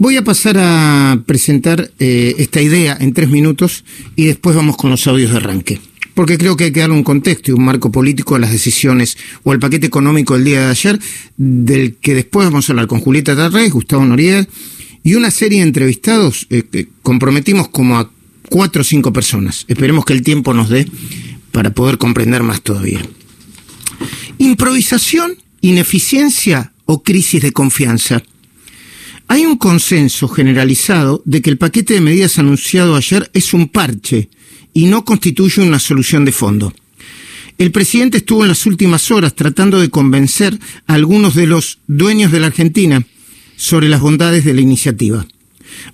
Voy a pasar a presentar eh, esta idea en tres minutos y después vamos con los audios de arranque. Porque creo que hay que darle un contexto y un marco político a las decisiones o al paquete económico del día de ayer, del que después vamos a hablar con Julieta Tarrés, Gustavo Noriel y una serie de entrevistados. Eh, que comprometimos como a cuatro o cinco personas. Esperemos que el tiempo nos dé para poder comprender más todavía. Improvisación, ineficiencia o crisis de confianza. Consenso generalizado de que el paquete de medidas anunciado ayer es un parche y no constituye una solución de fondo. El presidente estuvo en las últimas horas tratando de convencer a algunos de los dueños de la Argentina sobre las bondades de la iniciativa.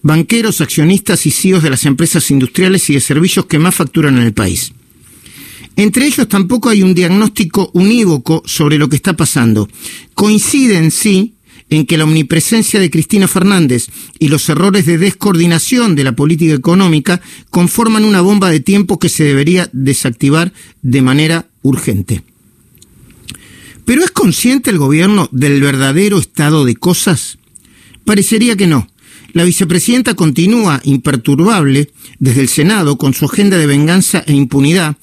Banqueros, accionistas y CEOs de las empresas industriales y de servicios que más facturan en el país. Entre ellos tampoco hay un diagnóstico unívoco sobre lo que está pasando. Coinciden, sí, en que la omnipresencia de Cristina Fernández y los errores de descoordinación de la política económica conforman una bomba de tiempo que se debería desactivar de manera urgente. ¿Pero es consciente el gobierno del verdadero estado de cosas? Parecería que no. La vicepresidenta continúa imperturbable desde el Senado con su agenda de venganza e impunidad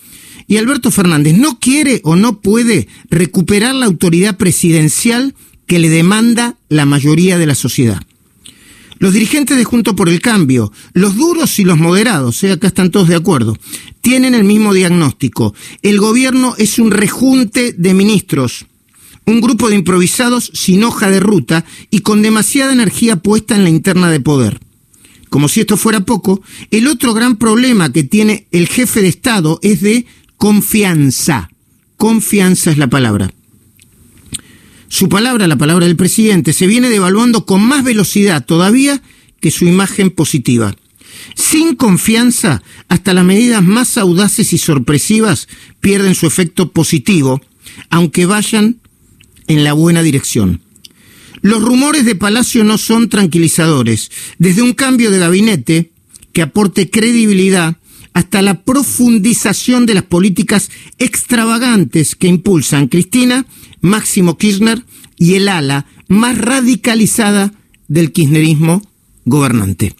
y Alberto Fernández no quiere o no puede recuperar la autoridad presidencial que le demanda la mayoría de la sociedad. Los dirigentes de Junto por el Cambio, los duros y los moderados, eh, acá están todos de acuerdo, tienen el mismo diagnóstico. El gobierno es un rejunte de ministros, un grupo de improvisados sin hoja de ruta y con demasiada energía puesta en la interna de poder. Como si esto fuera poco, el otro gran problema que tiene el jefe de Estado es de confianza. Confianza es la palabra su palabra, la palabra del presidente, se viene devaluando con más velocidad todavía que su imagen positiva. Sin confianza, hasta las medidas más audaces y sorpresivas pierden su efecto positivo, aunque vayan en la buena dirección. Los rumores de Palacio no son tranquilizadores. Desde un cambio de gabinete que aporte credibilidad hasta la profundización de las políticas extravagantes que impulsan Cristina Máximo Kirchner y el ala más radicalizada del kirchnerismo gobernante.